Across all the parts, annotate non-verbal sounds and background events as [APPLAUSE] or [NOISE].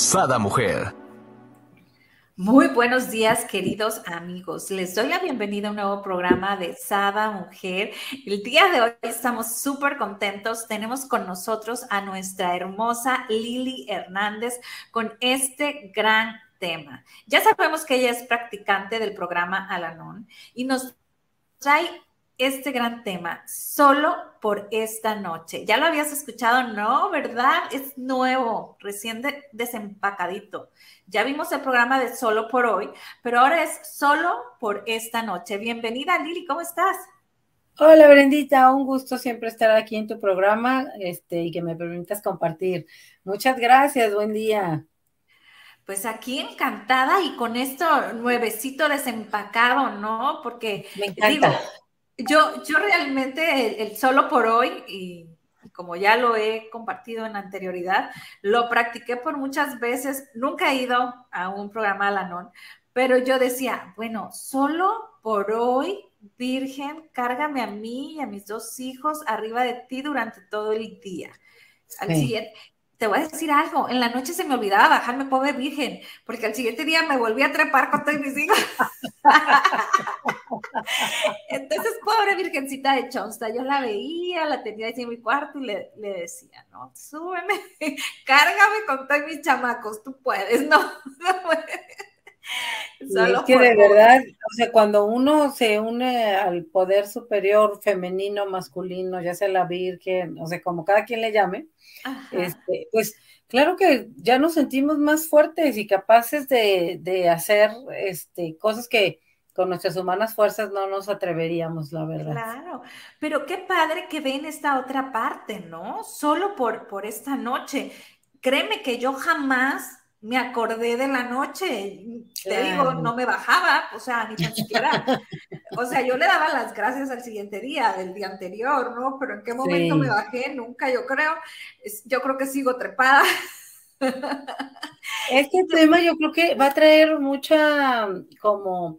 Sada Mujer. Muy buenos días, queridos amigos. Les doy la bienvenida a un nuevo programa de Sada Mujer. El día de hoy estamos súper contentos. Tenemos con nosotros a nuestra hermosa Lili Hernández con este gran tema. Ya sabemos que ella es practicante del programa Alanon y nos trae este gran tema solo por esta noche. ¿Ya lo habías escuchado? No, ¿verdad? Es nuevo, recién desempacadito. Ya vimos el programa de solo por hoy, pero ahora es solo por esta noche. Bienvenida, Lili, ¿cómo estás? Hola, Brendita, un gusto siempre estar aquí en tu programa este, y que me permitas compartir. Muchas gracias, buen día. Pues aquí encantada y con esto nuevecito desempacado, ¿no? Porque me encanta. Yo, yo realmente el, solo por hoy, y, como ya lo he compartido en anterioridad, lo practiqué por muchas veces. Nunca he ido a un programa Alanon, pero yo decía, bueno, solo por hoy, Virgen, cárgame a mí y a mis dos hijos arriba de ti durante todo el día. Al siguiente, te voy a decir algo, en la noche se me olvidaba bajarme pobre virgen, porque al siguiente día me volví a trepar con todos mis hijos. [LAUGHS] Entonces, pobre virgencita de Chonsta, yo la veía, la tenía ahí en mi cuarto y le, decía, no, súbeme, [LAUGHS] cárgame con todos mis chamacos, tú puedes, no, [LAUGHS] [LAUGHS] es que de verdad, o sea, cuando uno se une al poder superior femenino, masculino, ya sea la Virgen, o sea, como cada quien le llame, este, pues claro que ya nos sentimos más fuertes y capaces de, hacer este, cosas que con nuestras humanas fuerzas no nos atreveríamos, la verdad. Claro, pero qué padre que ven esta otra parte, ¿no? Solo por, por esta noche. Créeme que yo jamás me acordé de la noche, te digo, no me bajaba, o sea, ni tan siquiera, [LAUGHS] o sea, yo le daba las gracias al siguiente día, del día anterior, ¿no? Pero en qué momento me bajé, nunca, yo creo, yo creo que sigo trepada. Este tema yo creo que va a traer mucha como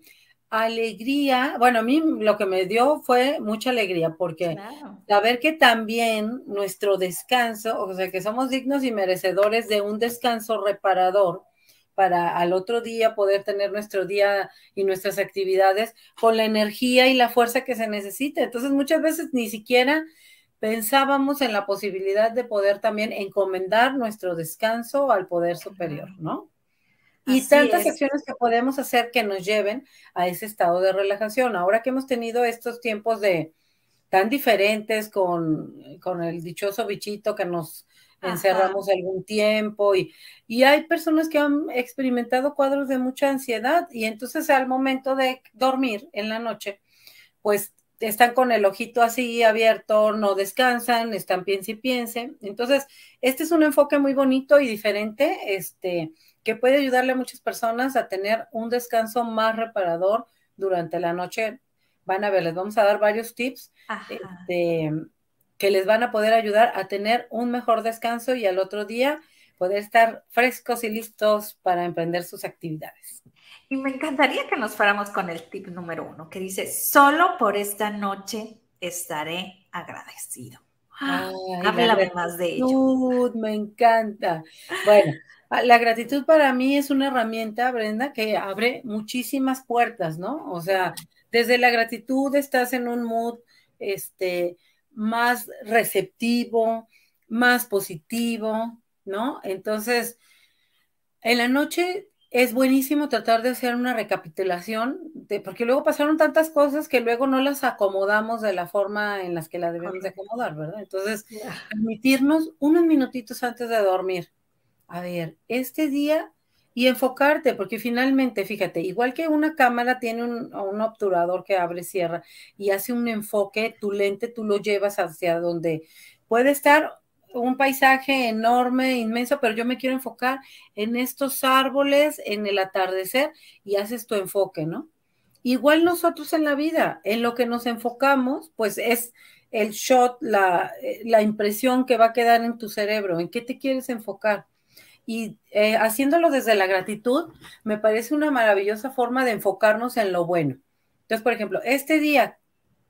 alegría, bueno, a mí lo que me dio fue mucha alegría, porque saber que también nuestro descanso, o sea, que somos dignos y merecedores de un descanso reparador para al otro día poder tener nuestro día y nuestras actividades con la energía y la fuerza que se necesita. Entonces, muchas veces ni siquiera pensábamos en la posibilidad de poder también encomendar nuestro descanso al poder superior, ¿no? Y tantas acciones que podemos hacer que nos lleven a ese estado de relajación. Ahora que hemos tenido estos tiempos de tan diferentes con, el dichoso bichito que nos encerramos algún tiempo y, y hay personas que han experimentado cuadros de mucha ansiedad y entonces al momento de dormir en la noche, pues están con el ojito así abierto, no descansan, están piense y piense. Entonces, este es un enfoque muy bonito y diferente, este, que puede ayudarle a muchas personas a tener un descanso más reparador durante la noche. Van a ver, les vamos a dar varios tips este, que les van a poder ayudar a tener un mejor descanso y al otro día poder estar frescos y listos para emprender sus actividades. Y me encantaría que nos fuéramos con el tip número uno, que dice, solo por esta noche estaré agradecido. Háblame más de ello. Me encanta. Bueno, la gratitud para mí es una herramienta, Brenda, que abre muchísimas puertas, ¿no? O sea, desde la gratitud estás en un mood este, más receptivo, más positivo, ¿no? Entonces, en la noche es buenísimo tratar de hacer una recapitulación, de, porque luego pasaron tantas cosas que luego no las acomodamos de la forma en las que la debemos de acomodar, ¿verdad? Entonces, permitirnos unos minutitos antes de dormir a ver, este día y enfocarte, porque finalmente, fíjate, igual que una cámara tiene un, obturador que abre, cierra y hace un enfoque, tu lente tú lo llevas hacia donde puede estar un paisaje enorme, inmenso, pero yo me quiero enfocar en estos árboles, en el atardecer, y haces tu enfoque, ¿no? Igual nosotros en la vida, en lo que nos enfocamos, pues es el shot, la, la impresión que va a quedar en tu cerebro, en qué te quieres enfocar. Y eh, haciéndolo desde la gratitud, me parece una maravillosa forma de enfocarnos en lo bueno. Entonces, por ejemplo, este día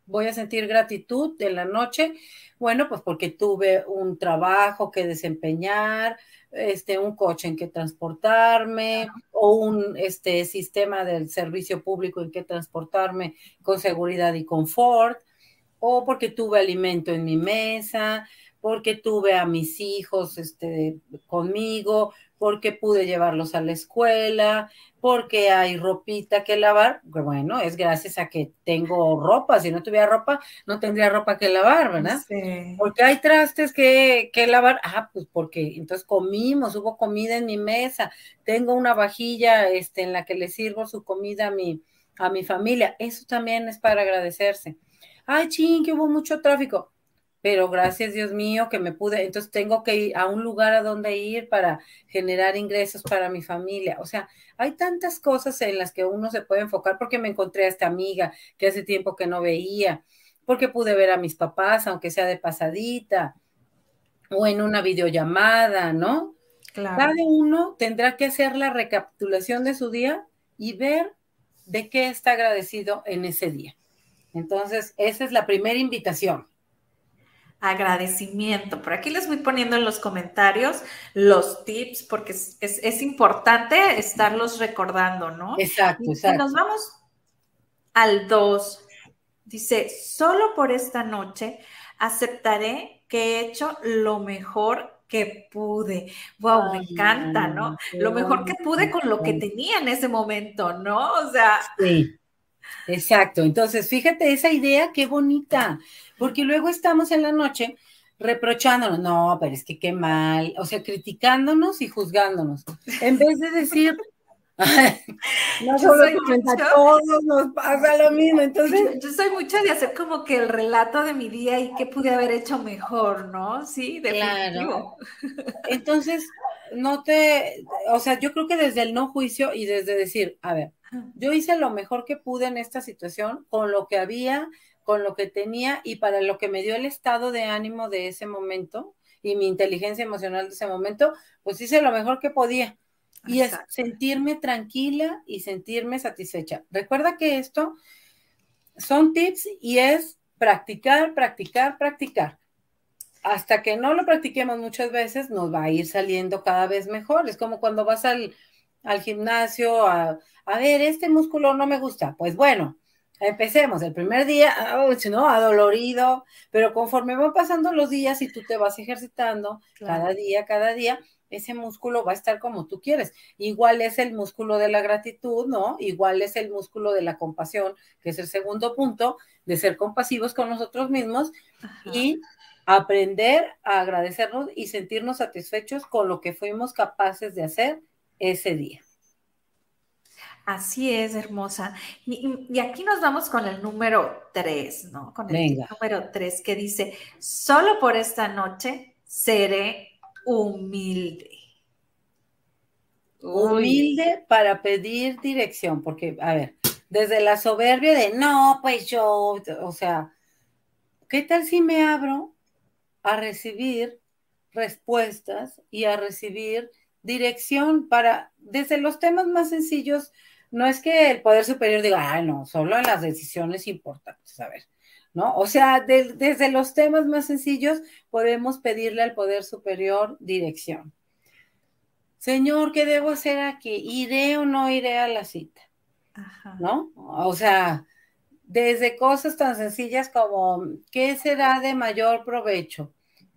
voy a sentir gratitud en la noche, bueno, pues porque tuve un trabajo que desempeñar, este, un coche en que transportarme o un este, sistema del servicio público en que transportarme con seguridad y confort, o porque tuve alimento en mi mesa, porque tuve a mis hijos este, conmigo, porque pude llevarlos a la escuela, porque hay ropita que lavar. Bueno, es gracias a que tengo ropa. Si no tuviera ropa, no tendría ropa que lavar, ¿verdad? Sí. Porque hay trastes que, que lavar. Ah, pues porque entonces comimos, hubo comida en mi mesa. Tengo una vajilla este, en la que le sirvo su comida a mi, a mi familia. Eso también es para agradecerse. Ay, ching, que hubo mucho tráfico pero gracias Dios mío que me pude, entonces tengo que ir a un lugar a donde ir para generar ingresos para mi familia. O sea, hay tantas cosas en las que uno se puede enfocar porque me encontré a esta amiga que hace tiempo que no veía, porque pude ver a mis papás, aunque sea de pasadita, o en una videollamada, ¿no? Claro. Cada uno tendrá que hacer la recapitulación de su día y ver de qué está agradecido en ese día. Entonces, esa es la primera invitación agradecimiento. Por aquí les voy poniendo en los comentarios los tips porque es, importante estarlos recordando, ¿no? Exacto, exacto. Y nos vamos al 2. Dice, solo por esta noche aceptaré que he hecho lo mejor que pude. Wow, me encanta, ¿no? Lo mejor que pude con lo que tenía en ese momento, ¿no? O sea. Sí, exacto. Entonces, fíjate esa idea, qué bonita porque luego estamos en la noche reprochándonos, no, pero es que qué mal, o sea, criticándonos y juzgándonos, en vez de decir, [LAUGHS] no solo a todos nos pasa lo mismo, [LAUGHS] entonces... Yo, soy mucho de hacer como que el relato de mi día y qué pude haber hecho mejor, ¿no? Sí, definitivo. Claro. Entonces, no te, o sea, yo creo que desde el no juicio y desde decir, a ver, yo hice lo mejor que pude en esta situación con lo que había, con lo que tenía y para lo que me dio el estado de ánimo de ese momento y mi inteligencia emocional de ese momento, pues hice lo mejor que podía. Y es sentirme tranquila y sentirme satisfecha. Recuerda que esto son tips y es practicar, practicar, practicar. Hasta que no lo practiquemos muchas veces, nos va a ir saliendo cada vez mejor. Es como cuando vas al, al gimnasio a, a ver, este músculo no me gusta. Pues bueno, Empecemos, el primer día, ¿no? Adolorido, pero conforme van pasando los días y tú te vas ejercitando cada día, cada día, ese músculo va a estar como tú quieres. Igual es el músculo de la gratitud, ¿no? Igual es el músculo de la compasión, que es el segundo punto, de ser compasivos con nosotros mismos y aprender a agradecernos y sentirnos satisfechos con lo que fuimos capaces de hacer ese día. Así es, hermosa. Y, aquí nos vamos con el número tres, ¿no? Con el número tres que dice, solo por esta noche seré humilde. Humilde para pedir dirección, porque, a ver, desde la soberbia de, no, pues yo, o sea, ¿qué tal si me abro a recibir respuestas y a recibir dirección para, desde los temas más sencillos, no es que el poder superior diga, ah, no, solo en las decisiones importantes, a ver, ¿no? O sea, desde los temas más sencillos podemos pedirle al poder superior dirección. Señor, ¿qué debo hacer aquí? ¿Iré o no iré a la cita? ¿No? O sea, desde cosas tan sencillas como, ¿qué será de mayor provecho?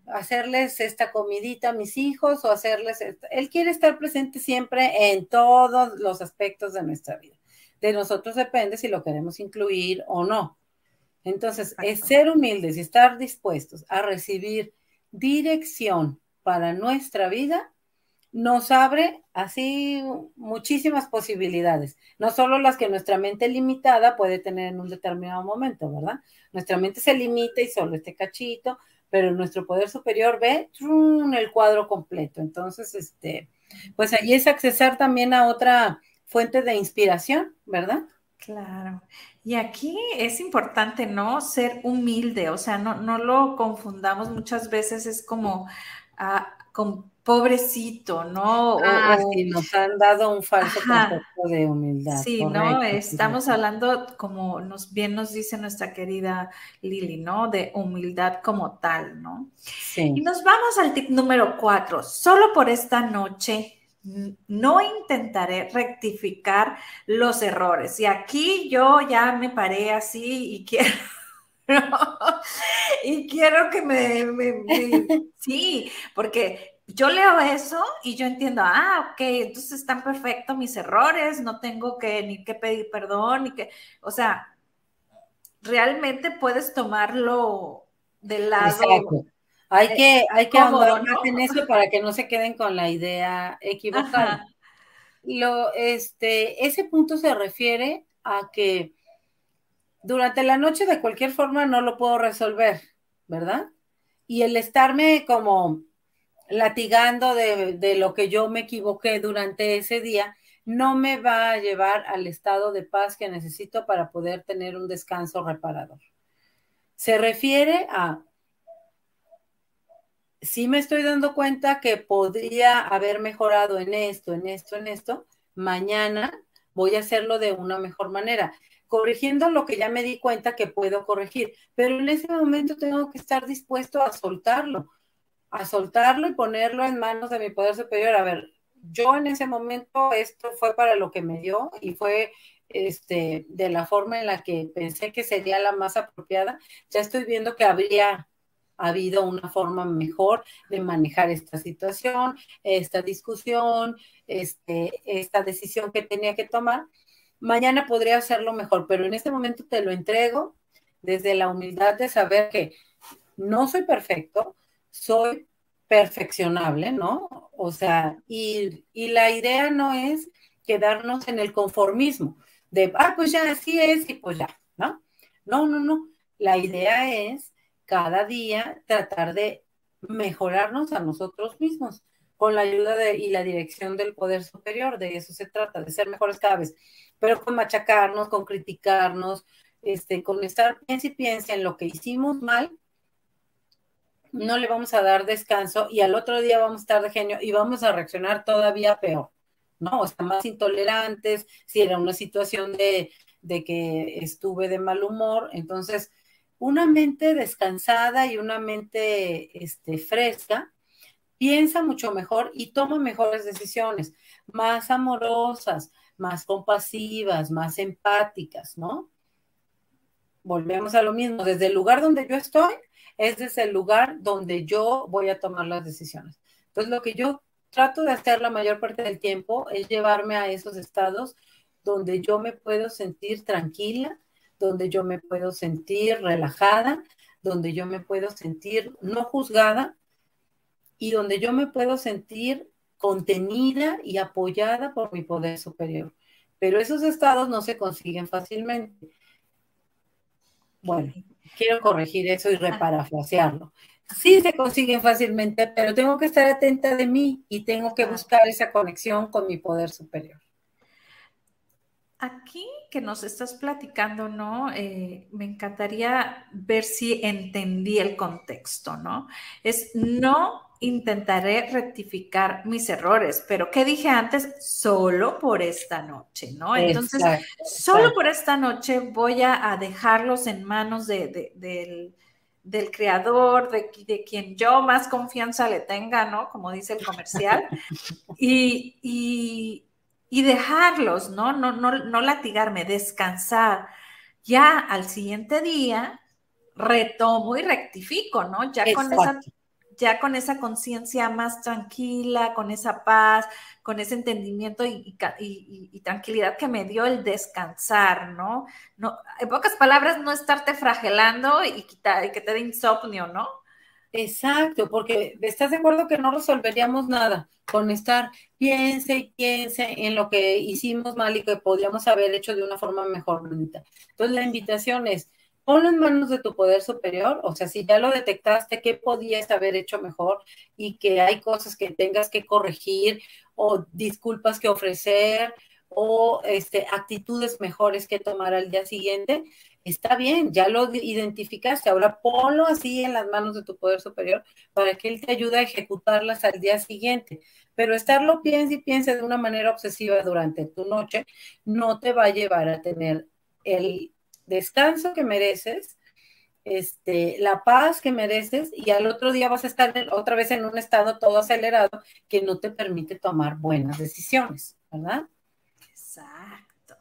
Hacerles esta comidita a mis hijos o hacerles, él quiere estar presente siempre en todos los aspectos de nuestra vida. De nosotros depende si lo queremos incluir o no. Entonces, es ser humildes y estar dispuestos a recibir dirección para nuestra vida nos abre así muchísimas posibilidades, no solo las que nuestra mente limitada puede tener en un determinado momento, ¿verdad? Nuestra mente se limita y solo este cachito, pero nuestro poder superior ve el cuadro completo. Entonces, este, pues ahí es accesar también a otra fuente de inspiración, ¿verdad? Claro. Y aquí es importante, ¿no? Ser humilde, o sea, no, no lo confundamos muchas veces, es como ah, pobrecito, ¿no? Ah, sí, nos han dado un falso concepto de humildad. Sí, ¿no? Estamos hablando, como nos bien nos dice nuestra querida Lili, ¿no? De humildad como tal, ¿no? Sí. Y nos vamos al tip número cuatro. Solo por esta noche no intentaré rectificar los errores. Y aquí yo ya me paré así y quiero... [LAUGHS] y quiero que me, [LAUGHS] Sí, porque yo leo eso y yo entiendo, ah, ok, entonces están perfectos mis errores, no tengo que ni que pedir perdón, ni que, o sea, realmente puedes tomarlo del lado hay que, hay que más en eso para que no se queden con la idea equivocada. Lo, este, ese punto se refiere a que durante la noche de cualquier forma no lo puedo resolver, ¿verdad? Y el estarme como latigando de, de, lo que yo me equivoqué durante ese día, no me va a llevar al estado de paz que necesito para poder tener un descanso reparador. Se refiere a sí me estoy dando cuenta que podría haber mejorado en esto, en esto, en esto, mañana voy a hacerlo de una mejor manera, corrigiendo lo que ya me di cuenta que puedo corregir, pero en ese momento tengo que estar dispuesto a soltarlo, a soltarlo y ponerlo en manos de mi poder superior. A ver, yo en ese momento esto fue para lo que me dio y fue este de la forma en la que pensé que sería la más apropiada. Ya estoy viendo que habría ha habido una forma mejor de manejar esta situación, esta discusión, este, esta decisión que tenía que tomar. Mañana podría hacerlo mejor, pero en este momento te lo entrego desde la humildad de saber que no soy perfecto, soy perfeccionable, ¿no? O sea, y, y la idea no es quedarnos en el conformismo de, ah, pues ya así es y pues ya, ¿no? No, no, no. La idea es cada día tratar de mejorarnos a nosotros mismos con la ayuda de, y la dirección del poder superior. De eso se trata, de ser mejores cada vez, pero con machacarnos, con criticarnos, este, con estar piensa y piensa en lo que hicimos mal, no le vamos a dar descanso y al otro día vamos a estar de genio y vamos a reaccionar todavía peor, ¿no? O sea, más intolerantes, si era una situación de, de que estuve de mal humor, entonces una mente descansada y una mente este, fresca piensa mucho mejor y toma mejores decisiones, más amorosas, más compasivas, más empáticas, ¿no? Volvemos a lo mismo, desde el lugar donde yo estoy, es desde el lugar donde yo voy a tomar las decisiones. Entonces, lo que yo trato de hacer la mayor parte del tiempo es llevarme a esos estados donde yo me puedo sentir tranquila, donde yo me puedo sentir relajada, donde yo me puedo sentir no juzgada y donde yo me puedo sentir contenida y apoyada por mi poder superior. Pero esos estados no se consiguen fácilmente. Bueno, quiero corregir eso y reparafrasearlo. Sí se consiguen fácilmente, pero tengo que estar atenta de mí y tengo que buscar esa conexión con mi poder superior. Aquí que nos estás platicando, ¿no? Eh, me encantaría ver si entendí el contexto, ¿no? Es no intentaré rectificar mis errores, pero ¿qué dije antes? Solo por esta noche, ¿no? Entonces, solo por esta noche voy a, dejarlos en manos del, del, creador, de, de, quien yo más confianza le tenga, ¿no? Como dice el comercial. y, y y dejarlos, ¿no? No, no, no latigarme, descansar. Ya al siguiente día retomo y rectifico, ¿no? Ya con esa ya con esa conciencia más tranquila, con esa paz, con ese entendimiento y, tranquilidad que me dio el descansar, ¿no? no en pocas palabras, no estarte fragelando y, quitar, y que te dé insomnio, ¿no? Exacto, porque estás de acuerdo que no resolveríamos nada con estar piense y piense en lo que hicimos mal y que podríamos haber hecho de una forma mejor. Entonces la invitación es ponlo en manos de tu poder superior, o sea, si ya lo detectaste, qué podías haber hecho mejor y que hay cosas que tengas que corregir o disculpas que ofrecer o este, actitudes mejores que tomar al día siguiente, está bien, ya lo identificaste, ahora ponlo así en las manos de tu poder superior para que él te ayude a ejecutarlas al día siguiente. Pero estarlo piense y piense de una manera obsesiva durante tu noche no te va a llevar a tener el descanso que mereces, este, la paz que mereces y al otro día vas a estar otra vez en un estado todo acelerado que no te permite tomar buenas decisiones, ¿verdad? Exacto.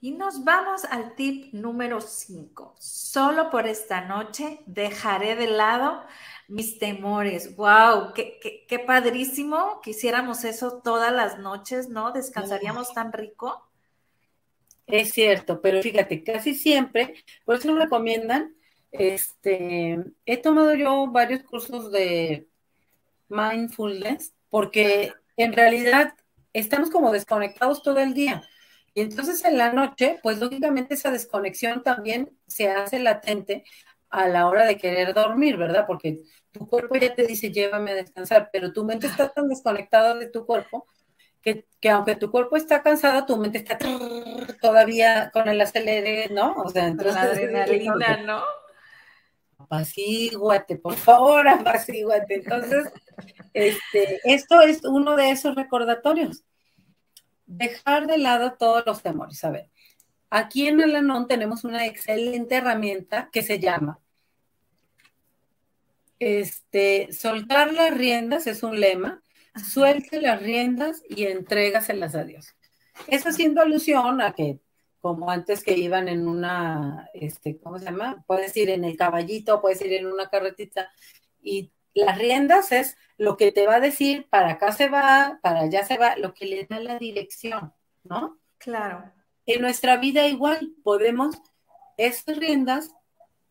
Y nos vamos al tip número 5. Solo por esta noche dejaré de lado mis temores. ¡Wow! Qué, qué, padrísimo! Quisiéramos eso todas las noches, ¿no? Descansaríamos tan rico. Es cierto, pero fíjate, casi siempre, por eso recomiendan, este, he tomado yo varios cursos de mindfulness, porque en realidad estamos como desconectados todo el día. Y entonces en la noche, pues lógicamente esa desconexión también se hace latente a la hora de querer dormir, ¿verdad? Porque tu cuerpo ya te dice, llévame a descansar, pero tu mente está tan desconectada de tu cuerpo que, aunque tu cuerpo está cansado, tu mente está todavía con el acelere, ¿no? O sea, entonces... La adrenalina, ¿no? Apacíguate, por favor, [LAUGHS] apacíguate. Entonces, este, esto es uno de esos recordatorios dejar de lado todos los temores. A ver, aquí en Alanón tenemos una excelente herramienta que se llama este, soltar las riendas, es un lema, suelte las riendas y entrégaselas a Dios. Eso haciendo alusión a que, como antes que iban en una, este, ¿cómo se llama? Puedes ir en el caballito, puedes ir en una carretita y las riendas es lo que te va a decir, para acá se va, para allá se va, lo que le da la dirección, ¿no? Claro. En nuestra vida igual podemos esas riendas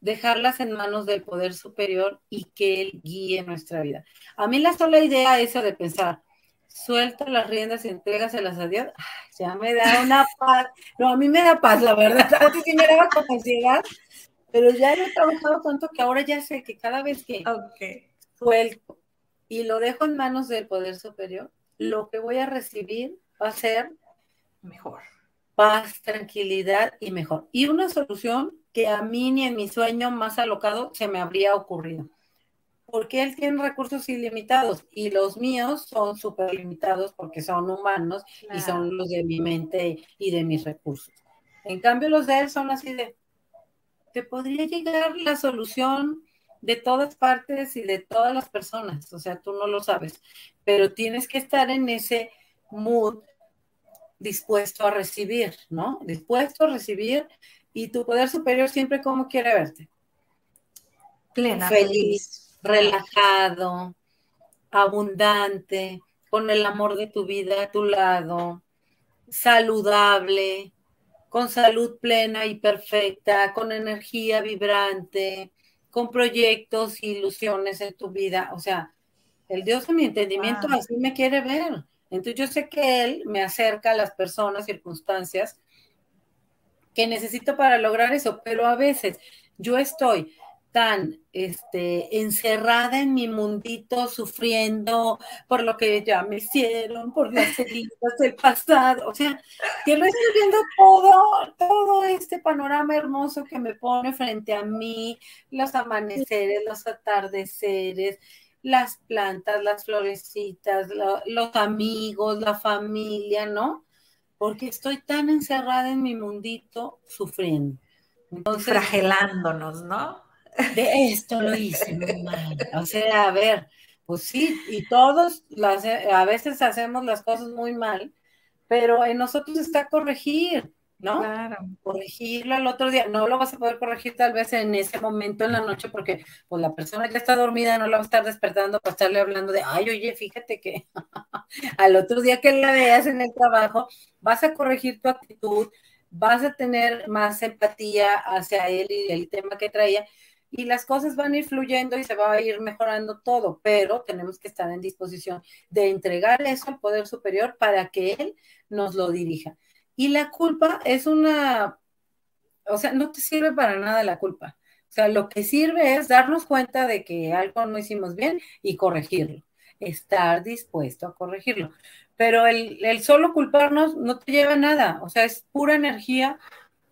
dejarlas en manos del poder superior y que él guíe nuestra vida. A mí la sola idea esa de pensar, suelta las riendas y entrégaselas a Dios, ya me da una [LAUGHS] paz. No, a mí me da paz, la verdad. [LAUGHS] Antes sí me daba ansiedad, pero ya he trabajado tanto que ahora ya sé que cada vez que okay suelto y lo dejo en manos del poder superior, lo que voy a recibir va a ser mejor. Paz, tranquilidad y mejor. Y una solución que a mí ni en mi sueño más alocado se me habría ocurrido. Porque él tiene recursos ilimitados y los míos son súper limitados porque son humanos y son los de mi mente y de mis recursos. En cambio, los de él son así de, te podría llegar la solución de todas partes y de todas las personas, o sea, tú no lo sabes, pero tienes que estar en ese mood dispuesto a recibir, ¿no? Dispuesto a recibir y tu poder superior siempre como quiere verte. Plena, feliz, relajado, abundante, con el amor de tu vida a tu lado, saludable, con salud plena y perfecta, con energía vibrante, con proyectos, ilusiones en tu vida. O sea, el Dios de mi entendimiento así me quiere ver. Entonces yo sé que Él me acerca a las personas, circunstancias que necesito para lograr eso, pero a veces yo estoy tan este, encerrada en mi mundito, sufriendo por lo que ya me hicieron, por las heridas del pasado. O sea, que lo estoy viendo todo, todo este panorama hermoso que me pone frente a mí, los amaneceres, los atardeceres, las plantas, las florecitas, los amigos, la familia, ¿no? Porque estoy tan encerrada en mi mundito sufriendo. Entonces, Fragelándonos, ¿no? de esto lo hice muy mal. O sea, a ver, pues sí, y todos las, a veces hacemos las cosas muy mal, pero en nosotros está corregir, ¿no? Claro. Corregirlo al otro día. No lo vas a poder corregir tal vez en ese momento en la noche porque pues la persona que está dormida no la va a estar despertando para estarle hablando de, ay, oye, fíjate que [LAUGHS] al otro día que la veas en el trabajo, vas a corregir tu actitud, vas a tener más empatía hacia él y el tema que traía y las cosas van a ir fluyendo y se va a ir mejorando todo, pero tenemos que estar en disposición de entregar eso al Poder Superior para que Él nos lo dirija. Y la culpa es una, o sea, no te sirve para nada la culpa. O sea, lo que sirve es darnos cuenta de que algo no hicimos bien y corregirlo, estar dispuesto a corregirlo. Pero el, el solo culparnos no te lleva a nada, o sea, es pura energía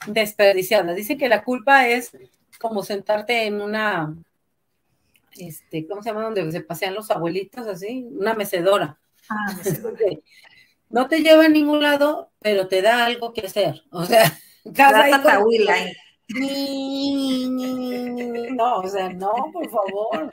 desperdiciada. Dicen que la culpa es como sentarte en una, este, ¿cómo se llama? Donde se pasean los abuelitos, así, una mecedora. Ah, [LAUGHS] no te lleva a ningún lado, pero te da algo que hacer. [LAUGHS] O sea, cada No, o sea, no, por favor.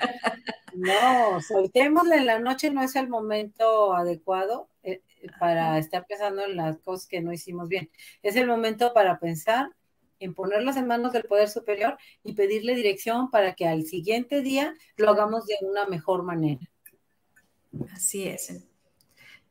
No, soltémosle en la noche, no es el momento adecuado eh, para estar pensando en las cosas que no hicimos bien. Es el momento para pensar en ponerlas en manos del Poder Superior y pedirle dirección para que al siguiente día lo hagamos de una mejor manera. Así es.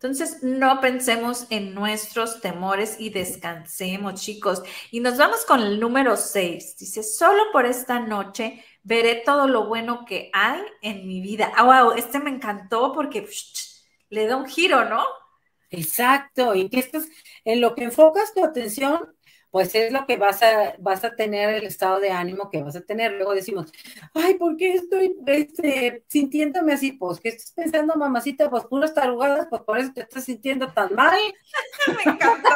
Entonces, no pensemos en nuestros temores y descansemos, chicos. Y nos vamos con el número 6. Dice, solo por esta noche veré todo lo bueno que hay en mi vida. Ah, wow, este me encantó porque le da un giro, ¿no? Exacto. Y que estás, en lo que enfocas tu atención, pues es lo que vas a, vas a tener el estado de ánimo que vas a tener. Luego decimos, ay, ¿por qué estoy este, sintiéndome así? Pues, ¿qué estás pensando, mamacita? Pues puras tarugadas, pues por eso te estás sintiendo tan mal. [LAUGHS] Me encantó.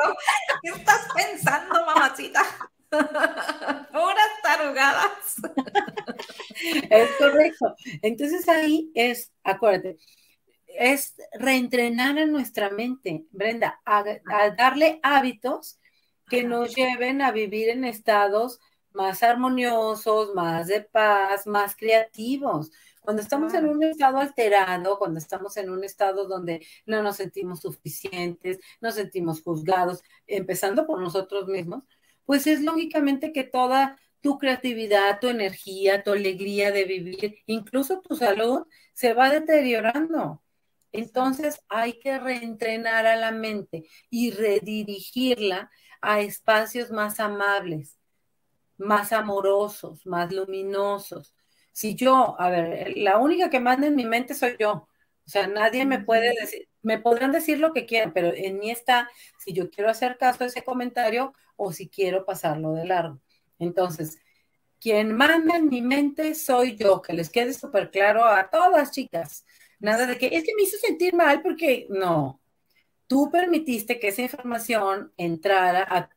¿Qué estás pensando, mamacita? [LAUGHS] puras tarugadas. es correcto. Entonces ahí es, acuérdate, es reentrenar a nuestra mente, Brenda, a darle hábitos que nos lleven a vivir en estados más armoniosos, más de paz, más creativos. Cuando estamos en un estado alterado, cuando estamos en un estado donde no nos sentimos suficientes, nos sentimos juzgados, empezando por nosotros mismos, pues es lógicamente que toda tu creatividad, tu energía, tu alegría de vivir, incluso tu salud, se va deteriorando. Entonces hay que reentrenar a la mente y redirigirla a espacios más amables, más amorosos, más luminosos. Si yo, a ver, la única que manda en mi mente soy yo. O sea, nadie me puede decir, me podrán decir lo que quieran, pero en mí está si yo quiero hacer caso a ese comentario o si quiero pasarlo de largo. Entonces, quien manda en mi mente soy yo, que les quede súper claro a todas chicas. Nada de que es que me hizo sentir mal porque no, tú permitiste que esa información entrara a,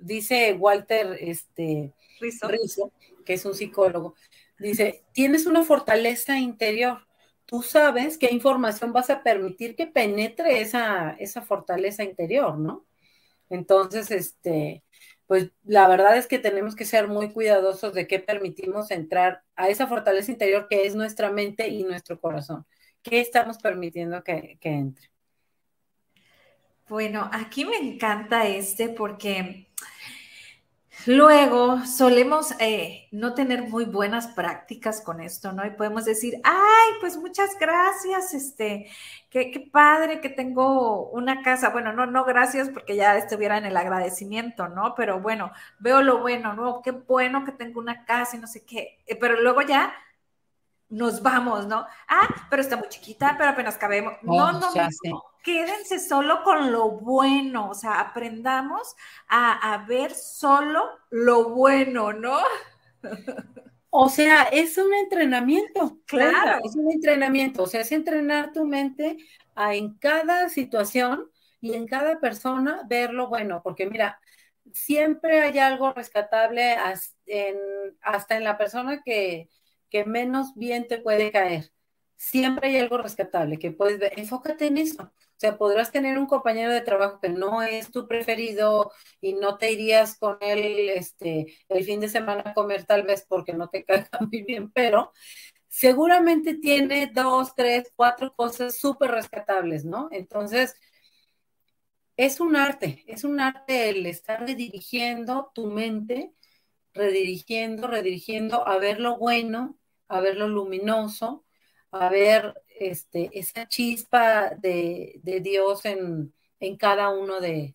dice Walter este, Rizzo. que es un psicólogo, dice, tienes una fortaleza interior. Tú sabes qué información vas a permitir que penetre esa, esa fortaleza interior, ¿no? Entonces, este, pues la verdad es que tenemos que ser muy cuidadosos de qué permitimos entrar a esa fortaleza interior que es nuestra mente y nuestro corazón. ¿Qué estamos permitiendo que, que entre? Bueno, aquí me encanta este porque luego solemos eh, no tener muy buenas prácticas con esto, ¿no? Y podemos decir, ay, pues muchas gracias, este, qué, padre que tengo una casa. Bueno, no, no, gracias porque ya estuviera en el agradecimiento, ¿no? Pero bueno, veo lo bueno, ¿no? Qué bueno que tengo una casa y no sé qué. Pero luego ya nos vamos, ¿no? Ah, pero está muy chiquita, pero apenas cabemos. No, no, no, quédense solo con lo bueno, o sea, aprendamos a, ver solo lo bueno, ¿no? O sea, es un entrenamiento, claro. Es un entrenamiento, o sea, es entrenar tu mente a en cada situación y en cada persona ver lo bueno, porque mira, siempre hay algo rescatable hasta en la persona que, que menos bien te puede caer. Siempre hay algo rescatable que puedes ver. Enfócate en eso. O sea, podrás tener un compañero de trabajo que no es tu preferido y no te irías con él este, el fin de semana a comer tal vez porque no te [LAUGHS] caiga muy bien, pero seguramente tiene dos, tres, cuatro cosas súper rescatables, ¿no? Entonces, es un arte, es un arte el estar redirigiendo tu mente redirigiendo, redirigiendo a ver lo bueno, a ver lo luminoso, a ver este, esa chispa de, Dios en, cada uno de,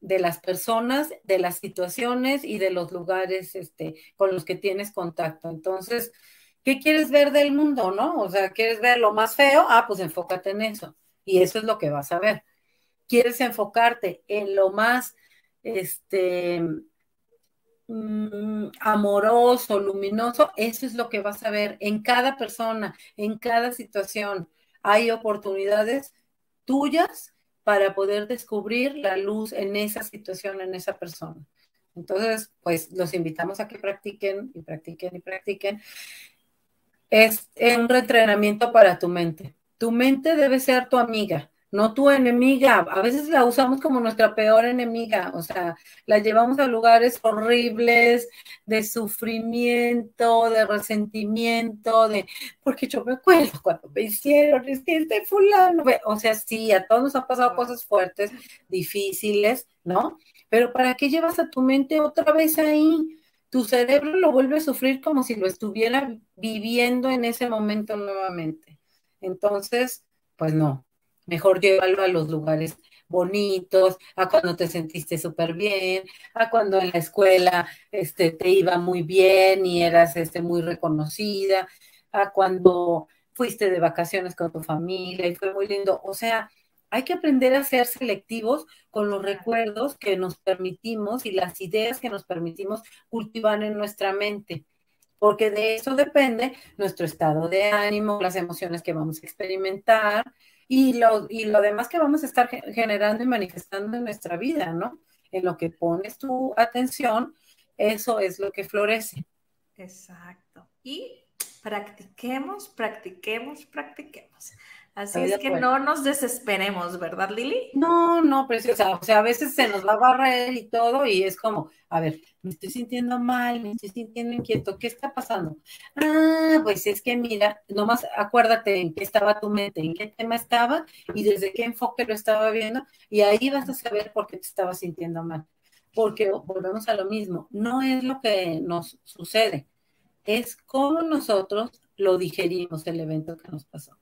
las personas, de las situaciones y de los lugares este, con los que tienes contacto. Entonces, ¿qué quieres ver del mundo, no? O sea, ¿quieres ver lo más feo? Ah, pues enfócate en eso. Y eso es lo que vas a ver. ¿Quieres enfocarte en lo más, este, mm, amoroso, luminoso, eso es lo que vas a ver en cada persona, en cada situación. Hay oportunidades tuyas para poder descubrir la luz en esa situación, en esa persona. Entonces, pues los invitamos a que practiquen y practiquen y practiquen. Es un reentrenamiento para tu mente. Tu mente debe ser tu amiga no tu enemiga. A veces la usamos como nuestra peor enemiga, o sea, la llevamos a lugares horribles de sufrimiento, de resentimiento, de, porque yo me acuerdo cuando me hicieron este fulano, o sea, sí, a todos nos han pasado cosas fuertes, difíciles, ¿no? Pero ¿para qué llevas a tu mente otra vez ahí? Tu cerebro lo vuelve a sufrir como si lo estuviera viviendo en ese momento nuevamente. Entonces, pues no, Mejor llévalo a los lugares bonitos, a cuando te sentiste súper bien, a cuando en la escuela este, te iba muy bien y eras este, muy reconocida, a cuando fuiste de vacaciones con tu familia y fue muy lindo. O sea, hay que aprender a ser selectivos con los recuerdos que nos permitimos y las ideas que nos permitimos cultivar en nuestra mente, porque de eso depende nuestro estado de ánimo, las emociones que vamos a experimentar, y lo, y lo demás que vamos a estar generando y manifestando en nuestra vida, ¿no? En lo que pones tu atención, eso es lo que florece. Exacto. Y practiquemos, practiquemos, practiquemos. Así es que no nos desesperemos, ¿verdad, Lili? No, no, preciosa. O sea, a veces se nos va a barrer y todo, y es como, a ver, me estoy sintiendo mal, me estoy sintiendo inquieto, ¿qué está pasando? Ah, pues es que mira, nomás acuérdate en qué estaba tu mente, en qué tema estaba y desde qué enfoque lo estaba viendo, y ahí vas a saber por qué te estabas sintiendo mal. Porque volvemos a lo mismo, no es lo que nos sucede, es cómo nosotros lo digerimos el evento que nos pasó.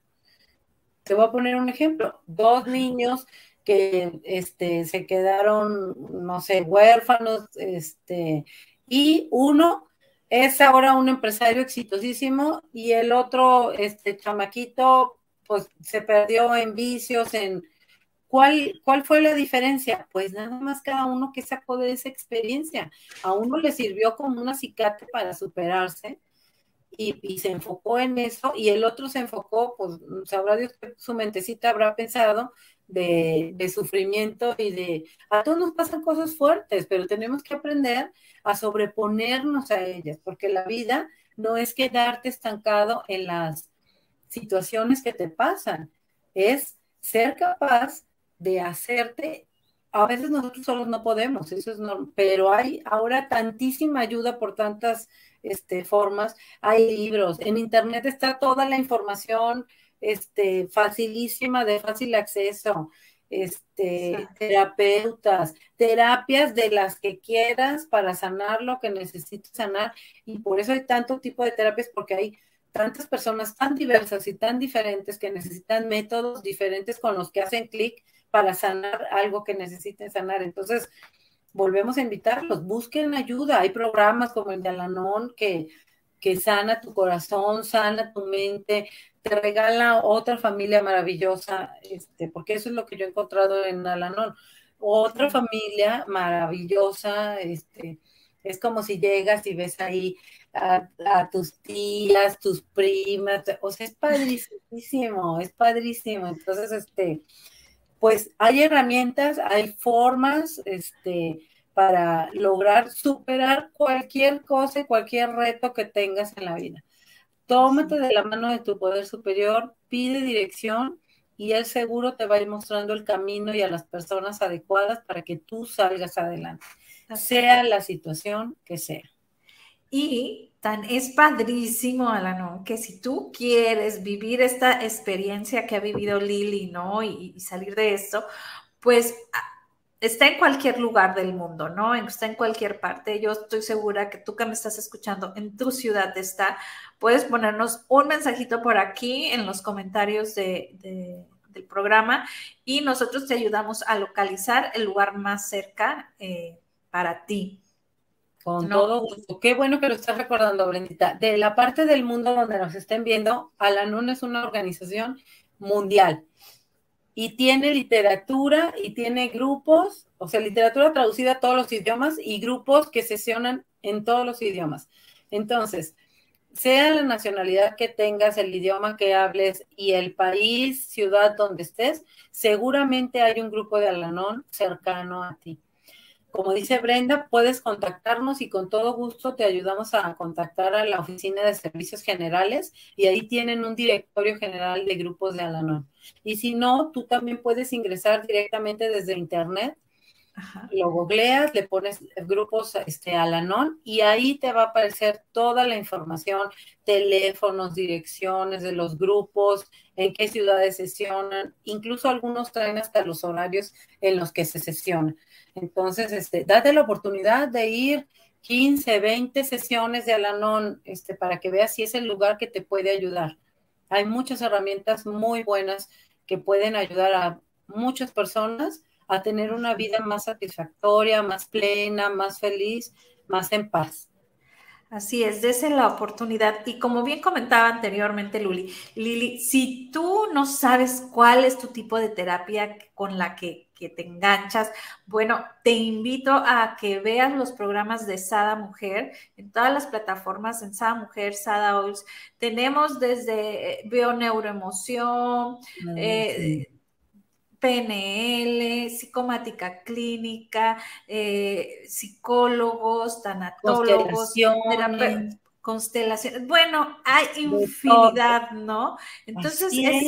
Te voy a poner un ejemplo. Dos niños que este, se quedaron, no sé, huérfanos, este, y uno es ahora un empresario exitosísimo y el otro, este chamaquito, pues se perdió en vicios, en... ¿Cuál, ¿Cuál fue la diferencia? Pues nada más cada uno que sacó de esa experiencia. A uno le sirvió como un acicate para superarse y, se enfocó en eso y el otro se enfocó, pues sabrá Dios que su mentecita habrá pensado de, de, sufrimiento y de... A todos nos pasan cosas fuertes, pero tenemos que aprender a sobreponernos a ellas, porque la vida no es quedarte estancado en las situaciones que te pasan, es ser capaz de hacerte a veces nosotros solos no podemos, eso es normal, pero hay ahora tantísima ayuda por tantas este, formas, hay libros, en internet está toda la información este, facilísima, de fácil acceso, este, terapeutas, terapias de las que quieras para sanar lo que necesites sanar, y por eso hay tanto tipo de terapias, porque hay tantas personas tan diversas y tan diferentes que necesitan métodos diferentes con los que hacen clic para sanar algo que necesiten sanar. Entonces, volvemos a invitarlos, busquen ayuda. Hay programas como el de Alanon que, que sana tu corazón, sana tu mente, te regala otra familia maravillosa, este, porque eso es lo que yo he encontrado en Alanon. Otra familia maravillosa, este, es como si llegas y ves ahí a, tus tías, tus primas, o sea, es padrísimo, es padrísimo. Entonces, este, pues hay herramientas, hay formas este, para lograr superar cualquier cosa y cualquier reto que tengas en la vida. Tómate de la mano de tu poder superior, pide dirección y él seguro te va a ir mostrando el camino y a las personas adecuadas para que tú salgas adelante, sea la situación que sea. Y tan es padrísimo, Alano, que si tú quieres vivir esta experiencia que ha vivido Lili, ¿no? Y, salir de esto, pues está en cualquier lugar del mundo, ¿no? Está en cualquier parte. Yo estoy segura que tú que me estás escuchando en tu ciudad está. Puedes ponernos un mensajito por aquí en los comentarios del programa y nosotros te ayudamos a localizar el lugar más cerca eh, para ti. Con todo gusto. Qué bueno que lo estás recordando, Brendita. De la parte del mundo donde nos estén viendo, Alanun es una organización mundial y tiene literatura y tiene grupos, o sea, literatura traducida a todos los idiomas y grupos que sesionan en todos los idiomas. Entonces, sea la nacionalidad que tengas, el idioma que hables y el país, ciudad donde estés, seguramente hay un grupo de Alanón cercano a ti. Como dice Brenda, puedes contactarnos y con todo gusto te ayudamos a contactar a la Oficina de Servicios Generales y ahí tienen un directorio general de grupos de Alanón. Y si no, tú también puedes ingresar directamente desde Internet lo googleas, le pones grupos este, Alanon y ahí te va a aparecer toda la información, teléfonos, direcciones de los grupos, en qué ciudades sesionan, incluso algunos traen hasta los horarios en los que se sesiona. Entonces, este, date la oportunidad de ir 15, 20 sesiones de Alanon este, para que veas si es el lugar que te puede ayudar. Hay muchas herramientas muy buenas que pueden ayudar a muchas personas a tener una vida más satisfactoria, más plena, más feliz, más en paz. Así es, dése la oportunidad. Y como bien comentaba anteriormente Luli, Lili, si tú no sabes cuál es tu tipo de terapia con la que, te enganchas, bueno, te invito a que veas los programas de Sada Mujer en todas las plataformas, en Sada Mujer, Sada Oils. Tenemos desde Bioneuroemoción, eh, PNL, psicomática clínica, eh, psicólogos, tanatólogos, constelaciones. Bueno, hay infinidad, ¿no? Entonces es,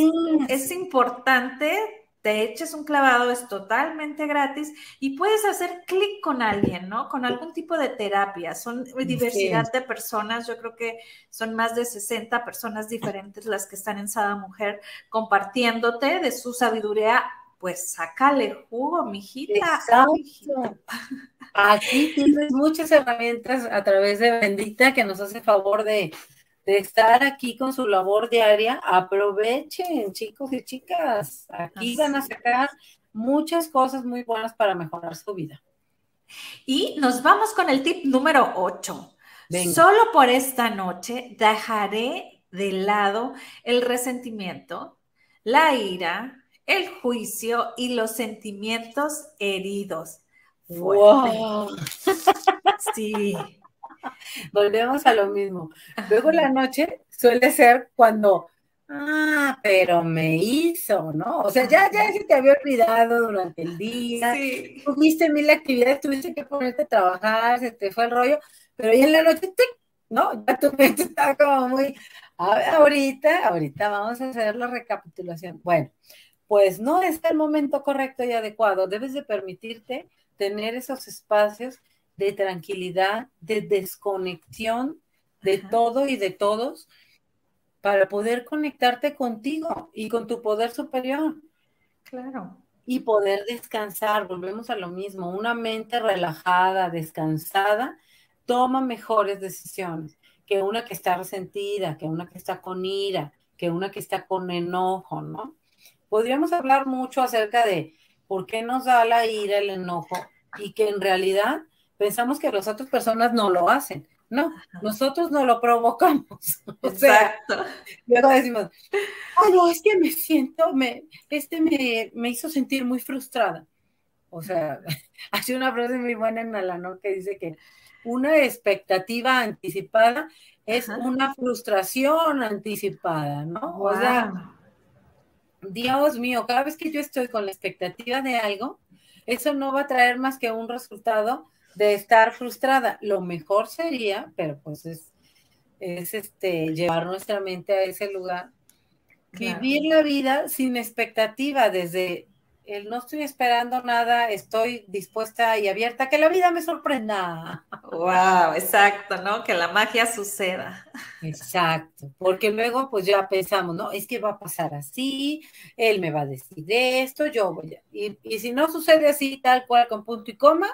es importante te eches un clavado, es totalmente gratis y puedes hacer clic con alguien, ¿no? Con algún tipo de terapia. Son diversidad de personas, yo creo que son más de 60 personas diferentes las que están en Sada Mujer compartiéndote de su sabiduría pues sácale jugo, mijita. Exacto. Aquí tienes muchas herramientas a través de Bendita que nos hace favor de, estar aquí con su labor diaria. Aprovechen, chicos y chicas. Aquí van a sacar muchas cosas muy buenas para mejorar su vida. Y nos vamos con el tip número 8. Solo por esta noche dejaré de lado el resentimiento, la ira, el juicio y los sentimientos heridos. Wow. Sí. [LAUGHS] Volvemos a lo mismo. Luego la noche suele ser cuando, ah, pero me hizo, ¿no? O sea, ya, ya se te había olvidado durante el día, sí. tuviste mil actividades, tuviste que ponerte a trabajar, se te fue el rollo, pero ya en la noche, ¿no? Ya tu mente [LAUGHS] está como muy, ahorita, ahorita vamos a hacer la recapitulación. Bueno, pues no es el momento correcto y adecuado. Debes de permitirte tener esos espacios de tranquilidad, de desconexión de todo y de todos para poder conectarte contigo y con tu poder superior. Claro. Y poder descansar, volvemos a lo mismo, una mente relajada, descansada, toma mejores decisiones que una que está resentida, que una que está con ira, que una que está con enojo, ¿no? podríamos hablar mucho acerca de por qué nos da la ira, el enojo, y que en realidad pensamos que las otras personas no lo hacen. No, nosotros no lo provocamos. [LAUGHS] Exacto. luego decimos, ay, no, es que me siento, me, este me, me hizo sentir muy frustrada. O sea, [LAUGHS] hace una frase muy buena en Alano que dice que una expectativa anticipada es una frustración anticipada, ¿no? O sea, Dios mío, cada vez que yo estoy con la expectativa de algo, eso no va a traer más que un resultado de estar frustrada. Lo mejor sería, pero pues es, es este, llevar nuestra mente a ese lugar, vivir la vida sin expectativa, desde el no estoy esperando nada, estoy dispuesta y abierta que la vida me sorprenda. [LAUGHS] Wow, exacto, ¿no? Que la magia suceda. Exacto, porque luego pues ya pensamos, no, es que va a pasar así, él me va a decir esto, yo voy a... Y, y si no sucede así, tal cual, con punto y coma,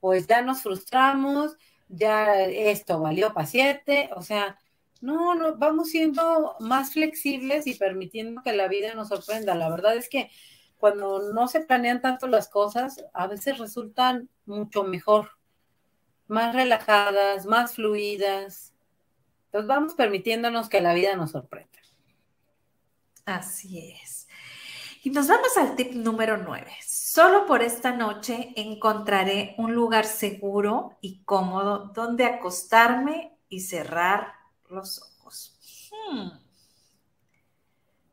pues ya nos frustramos, ya esto valió para siete, o sea, no, no, vamos siendo más flexibles y permitiendo que la vida nos sorprenda. La verdad es que cuando no se planean tanto las cosas, a veces resultan mucho mejor, más relajadas, más fluidas. Entonces vamos permitiéndonos que la vida nos sorprenda. Así es. Y nos vamos al tip número nueve. Solo por esta noche encontraré un lugar seguro y cómodo donde acostarme y cerrar los ojos. Hmm.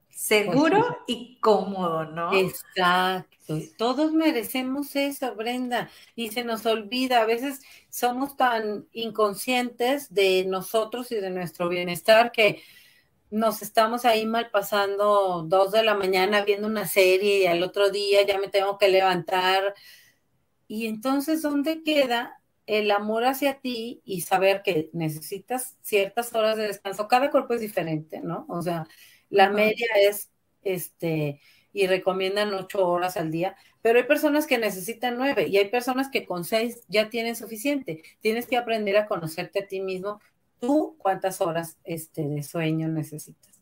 Seguro y cómodo, ¿no? Exacto. Todos merecemos eso, Brenda. Y se nos olvida. A veces somos tan inconscientes de nosotros y de nuestro bienestar que nos estamos ahí mal pasando dos de la mañana viendo una serie y al otro día ya me tengo que levantar. Y entonces, ¿dónde queda el amor hacia ti y saber que necesitas ciertas horas de descanso? Cada cuerpo es diferente, ¿no? O sea, la media es, este, y recomiendan ocho horas al día, pero hay personas que necesitan nueve y hay personas que con seis ya tienen suficiente. Tienes que aprender a conocerte a ti mismo, tú cuántas horas este, de sueño necesitas.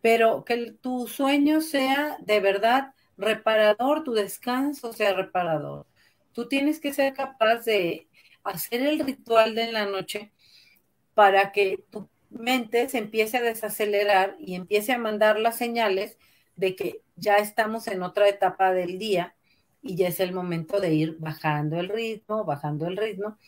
Pero que tu sueño sea de verdad reparador, tu descanso sea reparador. Tú tienes que ser capaz de hacer el ritual de la noche para que tu mente se empiece a desacelerar y empiece a mandar las señales de que ya estamos en otra etapa del día y ya es el momento de ir bajando el ritmo, bajando el ritmo.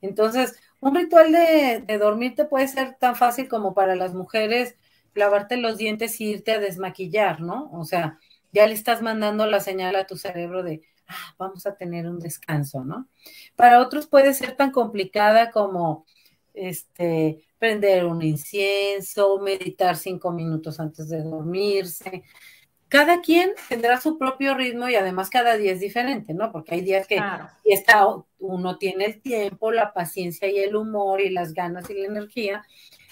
Entonces, un ritual de, de dormirte puede ser tan fácil como para las mujeres lavarte los dientes y irte a desmaquillar, ¿no? O sea, ya le estás mandando la señal a tu cerebro de, ah, vamos a tener un descanso, ¿no? Para otros puede ser tan complicada como, este, prender un incienso, meditar cinco minutos antes de dormirse. Cada quien tendrá su propio ritmo y además cada día es diferente, ¿no? Porque hay días que está, uno tiene el tiempo, la paciencia y el humor y las ganas y la energía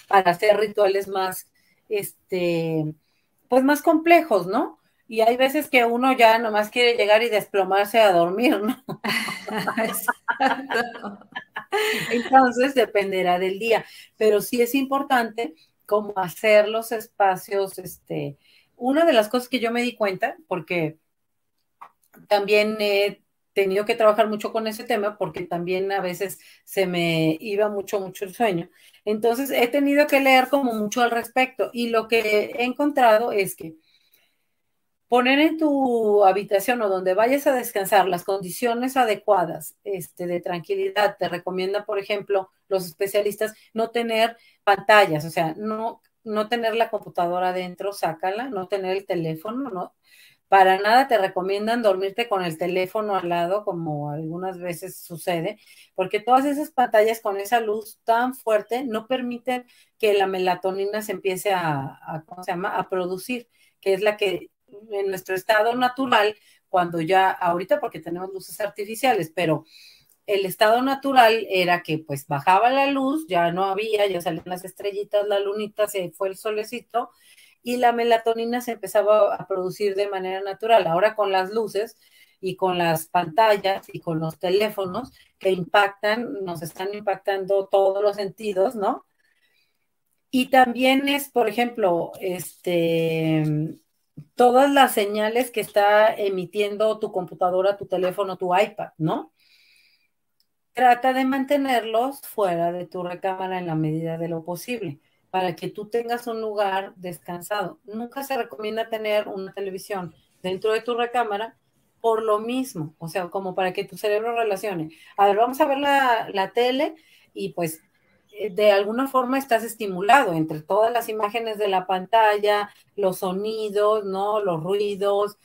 para hacer rituales más, este, pues más complejos, ¿no? Y hay veces que uno ya nomás quiere llegar y desplomarse a dormir, ¿no? [LAUGHS] Entonces dependerá del día, pero sí es importante como hacer los espacios, este, una de las cosas que yo me di cuenta, porque también he tenido que trabajar mucho con ese tema, porque también a veces se me iba mucho, mucho el sueño. Entonces he tenido que leer como mucho al respecto y lo que he encontrado es que poner en tu habitación o donde vayas a descansar las condiciones adecuadas este, de tranquilidad. Te recomienda, por ejemplo, los especialistas no tener pantallas, o sea, no, no tener la computadora adentro, sácala, no tener el teléfono, no. Para nada te recomiendan dormirte con el teléfono al lado, como algunas veces sucede, porque todas esas pantallas con esa luz tan fuerte no permiten que la melatonina se empiece a, a ¿cómo se llama?, a producir, que es la que en nuestro estado natural, cuando ya, ahorita porque tenemos luces artificiales, pero el estado natural era que pues bajaba la luz, ya no había, ya salían las estrellitas, la lunita, se fue el solecito y la melatonina se empezaba a producir de manera natural. Ahora con las luces y con las pantallas y con los teléfonos que impactan, nos están impactando todos los sentidos, ¿no? Y también es, por ejemplo, este, todas las señales que está emitiendo tu computadora, tu teléfono, tu iPad, ¿no? Trata de mantenerlos fuera de tu recámara en la medida de lo posible, para que tú tengas un lugar descansado. Nunca se recomienda tener una televisión dentro de tu recámara por lo mismo, o sea, como para que tu cerebro relacione. A ver, vamos a ver la, la tele y pues eh, de alguna forma estás estimulado entre todas las imágenes de la pantalla, los sonidos, ¿no? Los ruidos,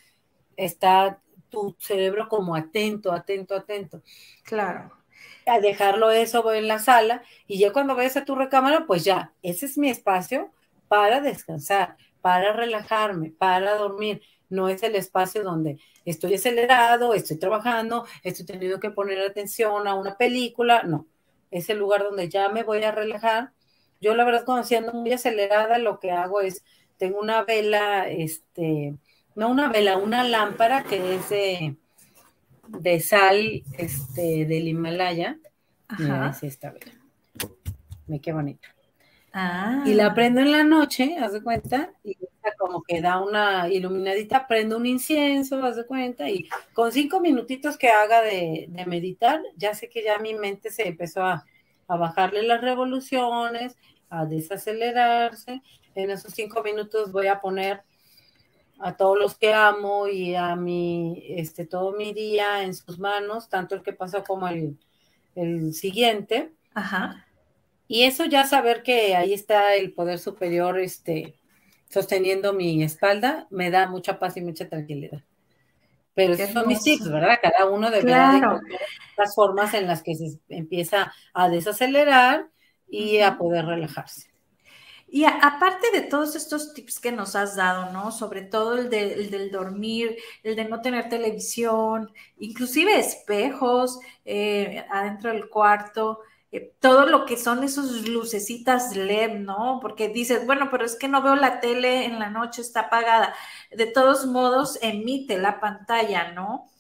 está tu cerebro como atento, atento, atento. Claro. A dejarlo eso en la sala y ya cuando vayas a tu recámara, pues ya, ese es mi espacio para descansar, para relajarme, para dormir. No es el espacio donde estoy acelerado, estoy trabajando, estoy teniendo que poner atención a una película, no es el lugar donde ya me voy a relajar. Yo la verdad, cuando siendo muy acelerada, lo que hago es, tengo una vela, este, no una vela, una lámpara que es de, de sal, este, del Himalaya. Ajá. es esta vela. Me qué bonita. Ah. Y la prendo en la noche, haz de cuenta, y como que da una iluminadita, prendo un incienso, haz de cuenta, y con cinco minutitos que haga de, meditar, ya sé que ya mi mente se empezó a, a, bajarle las revoluciones, a desacelerarse. En esos cinco minutos voy a poner a todos los que amo y a mi, este, todo mi día en sus manos, tanto el que pasó como el, el siguiente. Ajá. Y eso ya saber que ahí está el poder superior, este, sosteniendo mi espalda, me da mucha paz y mucha tranquilidad. Pero esos son mis tips, ¿verdad? Cada uno debe claro. las formas en las que se empieza a desacelerar y a poder relajarse. Y aparte de todos estos tips que nos has dado, ¿no? Sobre todo el, del dormir, el de no tener televisión, inclusive espejos eh, adentro del cuarto, eh, todo lo que son esos lucecitas LED, ¿no? Porque dices, bueno, pero es que no veo la tele en la noche, está apagada. De todos modos, emite la pantalla, ¿no?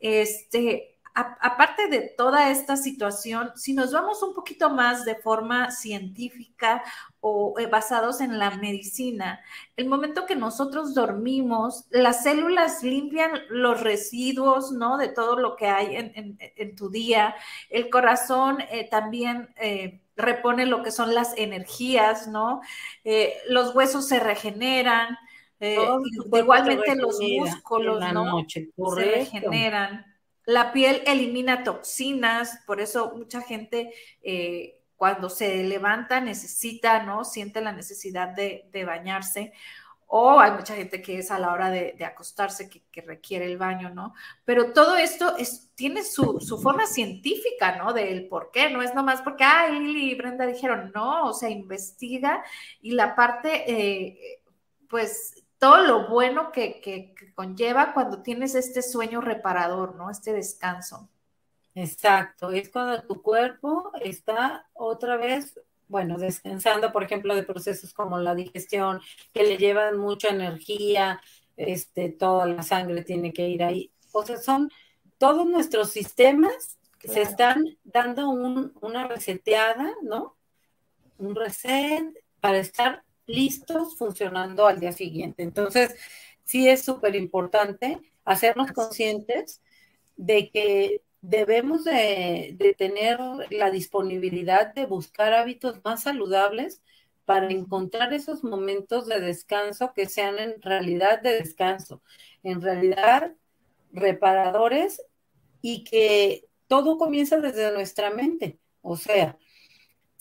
Este, aparte de toda esta situación, si nos vamos un poquito más de forma científica o eh, basados en la medicina, el momento que nosotros dormimos, las células limpian los residuos, ¿no? De todo lo que hay en, tu día. El corazón eh, también... Eh, repone lo que son las energías, ¿no? los huesos se regeneran, igualmente los músculos, ¿no? se regeneran. La piel elimina toxinas, por eso mucha gente eh, cuando se levanta necesita, ¿no? Siente la necesidad de, bañarse. O hay mucha gente que es a la hora de, acostarse que, requiere el baño, ¿no? Pero todo esto es, tiene su, forma científica, ¿no? Del por qué, no es nomás porque, ah, Lili y Brenda dijeron, no, o sea, investiga y la parte, eh, pues, todo lo bueno que, conlleva cuando tienes este sueño reparador, ¿no? Este descanso. Exacto, es cuando tu cuerpo está otra vez, bueno, descansando, por ejemplo, de procesos como la digestión, que le llevan mucha energía, este, toda la sangre tiene que ir ahí. O sea, son todos nuestros sistemas que se están dando una reseteada, ¿no? Un reset para estar listos funcionando al día siguiente. Entonces, sí es súper importante hacernos conscientes de que debemos de, tener la disponibilidad de buscar hábitos más saludables para encontrar esos momentos de descanso que sean en realidad de descanso, en realidad reparadores y que todo comienza desde nuestra mente. O sea,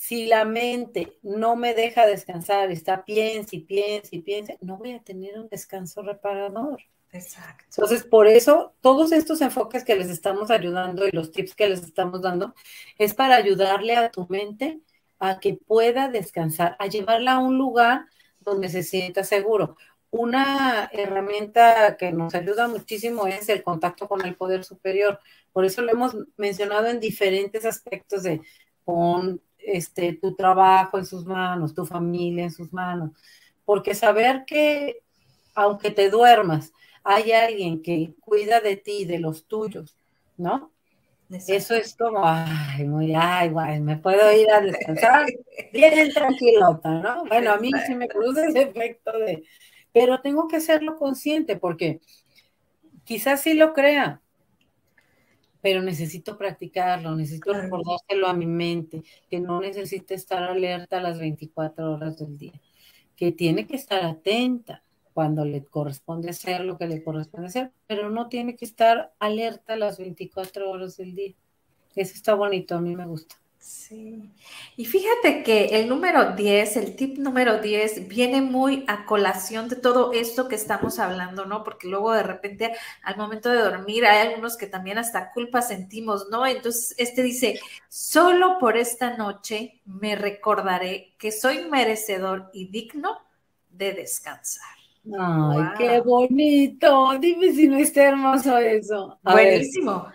si la mente no me deja descansar, está piensa y piensa y piensa, no voy a tener un descanso reparador. Exacto. Entonces, por eso, todos estos enfoques que les estamos ayudando y los tips que les estamos dando es para ayudarle a tu mente a que pueda descansar, a llevarla a un lugar donde se sienta seguro. Una herramienta que nos ayuda muchísimo es el contacto con el poder superior. Por eso lo hemos mencionado en diferentes aspectos de con este, tu trabajo en sus manos, tu familia en sus manos, porque saber que aunque te duermas, hay alguien que cuida de ti, de los tuyos, ¿no? Eso es como, ay, muy, ay, guay, me puedo ir a descansar bien tranquilota, ¿no? Bueno, a mí sí me produce ese efecto de, pero tengo que hacerlo consciente porque quizás sí lo crea, pero necesito practicarlo, necesito recordárselo a mi mente, que no necesita estar alerta las 24 horas del día, que tiene que estar atenta cuando le corresponde hacer lo que le corresponde hacer, pero no tiene que estar alerta las 24 horas del día. Eso está bonito, a mí me gusta. Sí. Y fíjate que el número 10, el tip número 10, viene muy a colación de todo esto que estamos hablando, ¿no? Porque luego de repente al momento de dormir hay algunos que también hasta culpa sentimos, ¿no? Entonces, este dice, solo por esta noche me recordaré que soy merecedor y digno de descansar. Ay, qué bonito. Dime si no está hermoso eso. Buenísimo.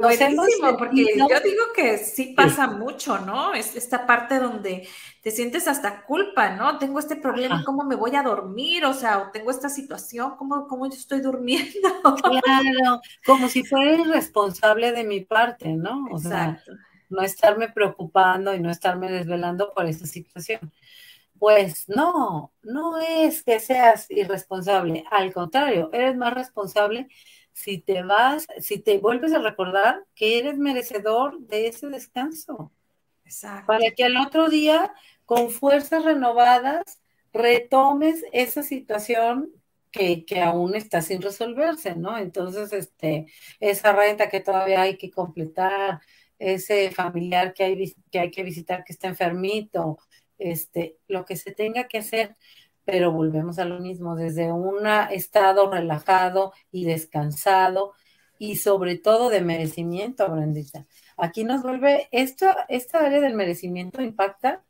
Buenísimo, porque yo digo que sí pasa mucho, ¿no? Es esta parte donde te sientes hasta culpa, ¿no? Tengo este problema, ¿cómo me voy a dormir? O sea, o tengo esta situación, ¿cómo, cómo yo estoy durmiendo? Claro, como si fuera irresponsable de mi parte, ¿no? O Exacto. sea, no estarme preocupando y no estarme desvelando por esta situación. Pues no, no es que seas irresponsable, al contrario, eres más responsable si te vas, si te vuelves a recordar que eres merecedor de ese descanso. Exacto. Para que al otro día, con fuerzas renovadas, retomes esa situación que, que, aún está sin resolverse, ¿no? Entonces, este, esa renta que todavía hay que completar, ese familiar que hay, que hay que visitar que está enfermito, este, lo que se tenga que hacer, pero volvemos a lo mismo, desde un estado relajado y descansado y sobre todo de merecimiento, Brendita. Aquí nos vuelve, esto, esta área del merecimiento impacta,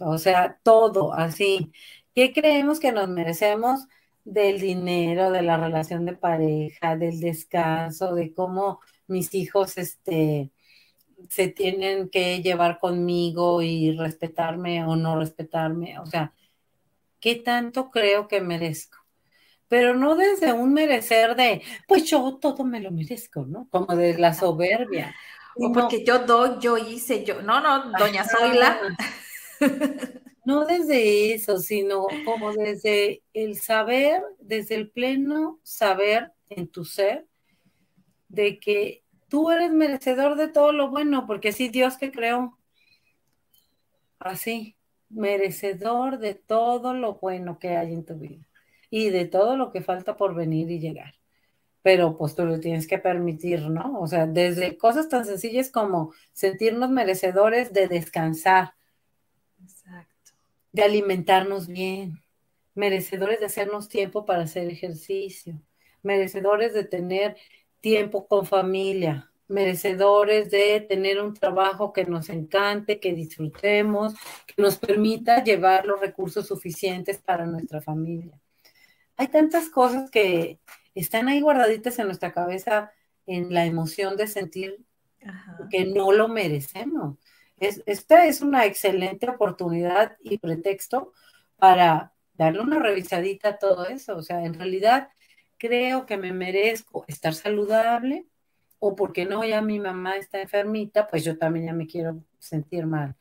o sea, todo así. ¿Qué creemos que nos merecemos del dinero, de la relación de pareja, del descanso, de cómo mis hijos este, se tienen que llevar conmigo y respetarme o no respetarme? O sea, ¿qué tanto creo que merezco? Pero no desde un merecer de, pues yo todo me lo merezco, ¿no? Como de la soberbia. O porque yo doy, yo hice, yo. No, no, doña Zoila. [LAUGHS] No desde eso, sino como desde el saber, desde el pleno saber en tu ser, de que tú eres merecedor de todo lo bueno, porque sí, Dios que creó. Así, merecedor de todo lo bueno que hay en tu vida y de todo lo que falta por venir y llegar. Pero pues tú lo tienes que permitir, ¿no? O sea, desde cosas tan sencillas como sentirnos merecedores de descansar, de alimentarnos bien, merecedores de hacernos tiempo para hacer ejercicio, merecedores de tener tiempo con familia, merecedores de tener un trabajo que nos encante, que disfrutemos, que nos permita llevar los recursos suficientes para nuestra familia. Hay tantas cosas que están ahí guardaditas en nuestra cabeza en la emoción de sentir que no lo merecemos esta es una excelente oportunidad y pretexto para darle una revisadita a todo eso. O sea, en realidad creo que me merezco estar saludable o porque no, ya mi mamá está enfermita, pues yo también ya me quiero sentir mal.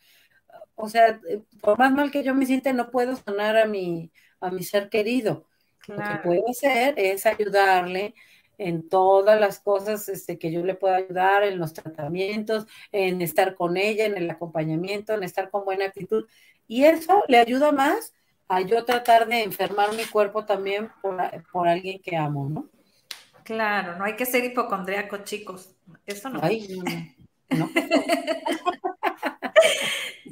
O sea, por más mal que yo me siente, no puedo sonar a mi, a mi ser querido. Lo que puedo hacer es ayudarle en todas las cosas este, que yo le pueda ayudar, en los tratamientos, en estar con ella, en el acompañamiento, en estar con buena actitud. Y eso le ayuda más a yo tratar de enfermar mi cuerpo también por, por alguien que amo, ¿no? Claro, no hay que ser hipocondríaco, chicos. Eso no. Ay, no. no. [LAUGHS]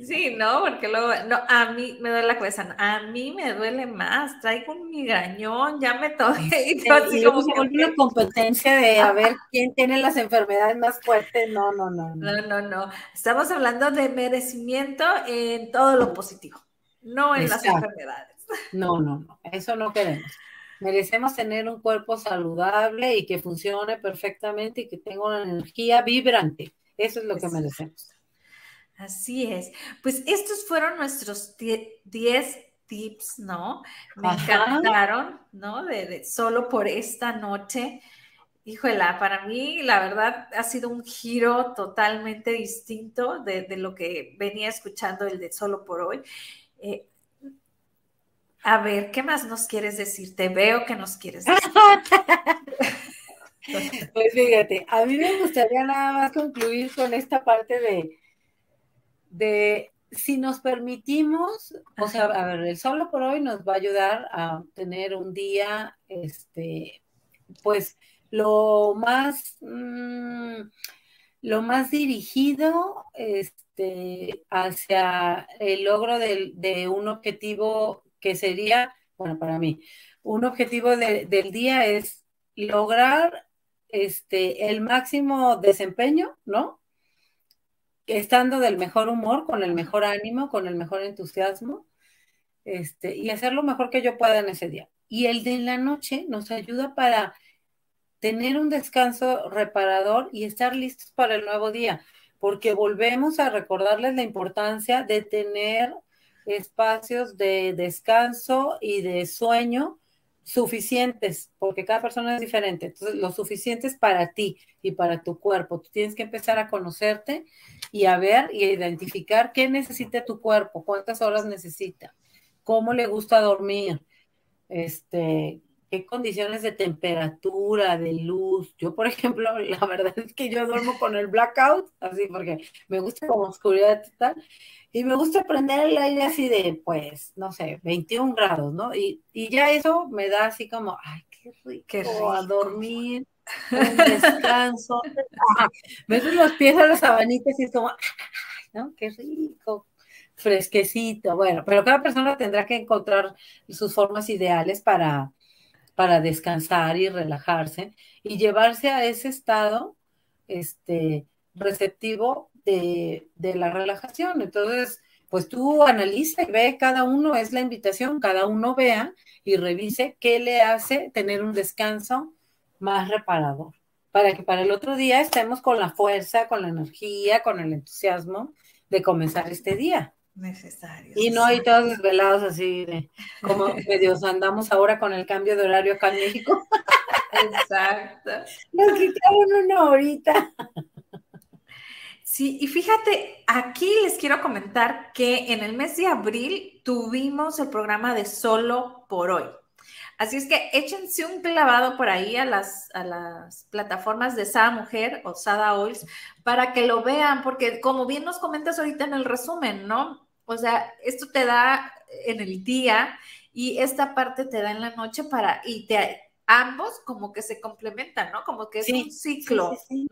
Sí, no, porque luego, no, a mí me duele la cabeza, a mí me duele más, traigo un migrañón, ya me toqué. Y así como que, una [LAUGHS] competencia de a ver quién tiene las enfermedades más fuertes, no, no, no. No, no, no. Estamos hablando de merecimiento en todo lo positivo, no en las enfermedades. No, no, no, eso no queremos. Merecemos tener un cuerpo saludable y que funcione perfectamente y que tenga una energía vibrante. Eso es lo que merecemos. Así es. Pues estos fueron nuestros 10 tips, ¿no? Me encantaron, ¿no? De, solo por esta noche. Híjola, para mí la verdad ha sido un giro totalmente distinto de, lo que venía escuchando el de solo por hoy. Eh, a ver, ¿qué más nos quieres decir? Te veo que nos quieres decir. [LAUGHS] pues fíjate, a mí me gustaría nada más concluir con esta parte de, de si nos permitimos, o sea, a ver, el solo por hoy nos va a ayudar a tener un día, este, pues lo más, mm, lo más dirigido, este, hacia el logro de, un objetivo que sería, bueno, para mí, un objetivo del día es lograr este, el máximo desempeño, ¿no? estando del mejor humor, con el mejor ánimo, con el mejor entusiasmo, este, y hacer lo mejor que yo pueda en ese día. Y el de la noche nos ayuda para tener un descanso reparador y estar listos para el nuevo día, porque volvemos a recordarles la importancia de tener espacios de descanso y de sueño suficientes, porque cada persona es diferente. Entonces, lo suficientes para ti y para tu cuerpo. Tú tienes que empezar a conocerte y a ver y a identificar qué necesita tu cuerpo, cuántas horas necesita, cómo le gusta dormir, este, qué condiciones de temperatura, de luz. Yo, por [LAUGHS] ejemplo, la verdad es que yo duermo con el blackout, así porque me gusta como oscuridad total. Y me gusta prender el aire así de, pues, no sé, 21 grados, ¿no? Y, ya eso me da así como, ay, qué rico, a dormir, [LAUGHS] un descanso. Meto los pies a los abanitos y es como, ¿no? Qué rico, fresquecito. Bueno, pero cada persona tendrá que encontrar sus formas ideales para, para descansar y relajarse y llevarse a ese estado este, receptivo de, la relajación. Entonces, pues tú analiza y ve, cada uno es la invitación, cada uno vea y revise qué le hace tener un descanso más reparador, para que para el otro día estemos con la fuerza, con la energía, con el entusiasmo de comenzar este día. Necesario. Y no hay todos desvelados así de como [LAUGHS] medios andamos ahora con el cambio de horario acá en México. Exacto. Nos quitaron una horita. Sí, y fíjate, aquí les quiero comentar que en el mes de abril tuvimos el programa de Solo por Hoy. Así es que échense un clavado por ahí a las, a las plataformas de Sada Mujer o Sada Oils para que lo vean, porque como bien nos comentas ahorita en el resumen, ¿no? O sea, esto te da en el día y esta parte te da en la noche para, y te ambos como que se complementan, ¿no? Como que es un ciclo. Sí,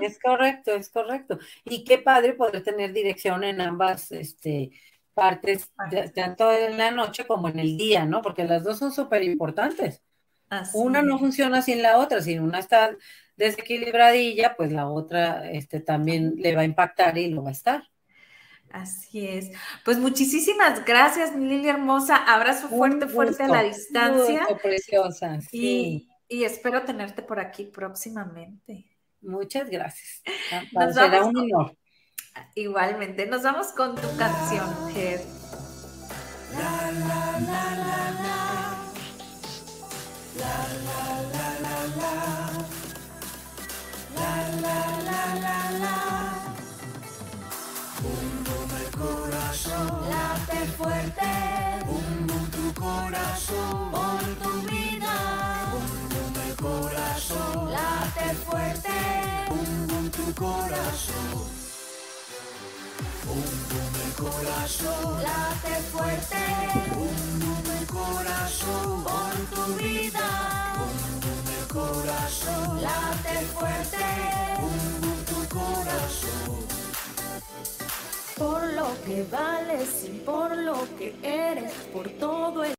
Es correcto, es correcto. Y qué padre poder tener dirección en ambas este, partes, tanto en la noche como en el día, ¿no? Porque las dos son súper importantes. Una no funciona sin la otra, si una está desequilibradilla, pues la otra este, también le va a impactar y lo va a estar. Así es. Pues muchísimas gracias, Lili hermosa. Abrazo fuerte, fuerte a la distancia. preciosa. Sí. Y, espero tenerte por aquí próximamente. Muchas gracias. Será un honor. Igualmente, nos vamos con tu canción, Ger. La, la, la, la, la. La, la, la, la, la. La, la, la, la, la. corazón late fuerte. Bum bum tu corazón por tu vida. Bum bum el corazón late fuerte. Bum bum tu corazón. Corazón late fuerte. Bum el corazón por tu vida. Bum el corazón late fuerte. Bum tu corazón por lo que vales y por lo que eres, por todo el